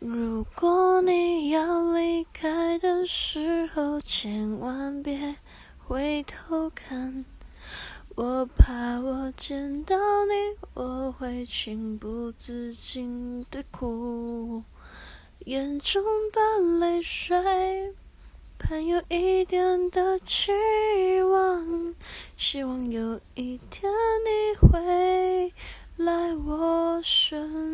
如果你要离开的时候千万别回头看我怕我见到你我会情不自禁的哭。眼中的泪水还有一点的期望希望有一天你会来我身